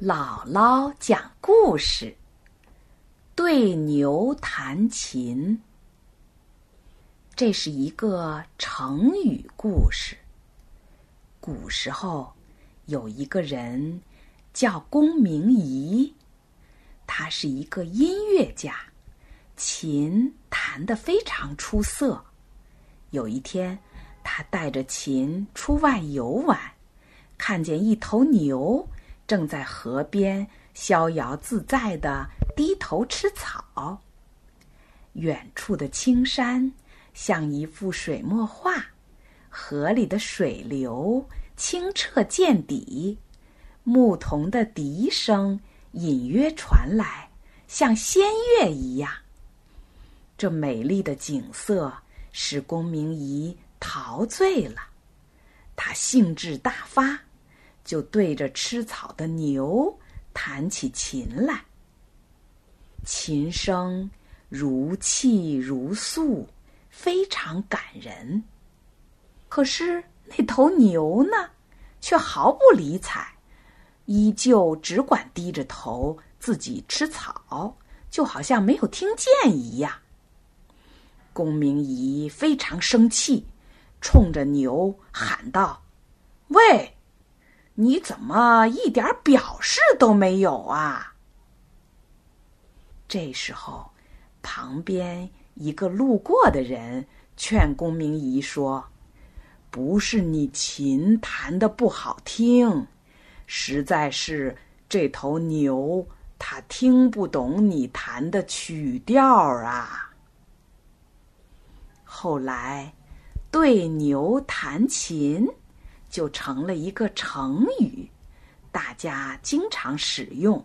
姥姥讲故事：对牛弹琴。这是一个成语故事。古时候有一个人叫公明仪，他是一个音乐家，琴弹得非常出色。有一天，他带着琴出外游玩，看见一头牛。正在河边逍遥自在的低头吃草。远处的青山像一幅水墨画，河里的水流清澈见底，牧童的笛声隐约传来，像仙乐一样。这美丽的景色使公明仪陶醉了，他兴致大发。就对着吃草的牛弹起琴来，琴声如泣如诉，非常感人。可是那头牛呢，却毫不理睬，依旧只管低着头自己吃草，就好像没有听见一样。公明仪非常生气，冲着牛喊道：“喂！”你怎么一点表示都没有啊？这时候，旁边一个路过的人劝公明仪说：“不是你琴弹的不好听，实在是这头牛它听不懂你弹的曲调啊。”后来，对牛弹琴。就成了一个成语，大家经常使用。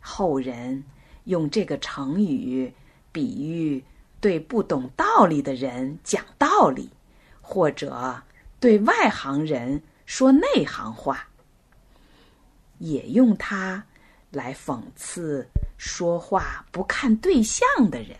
后人用这个成语比喻对不懂道理的人讲道理，或者对外行人说内行话，也用它来讽刺说话不看对象的人。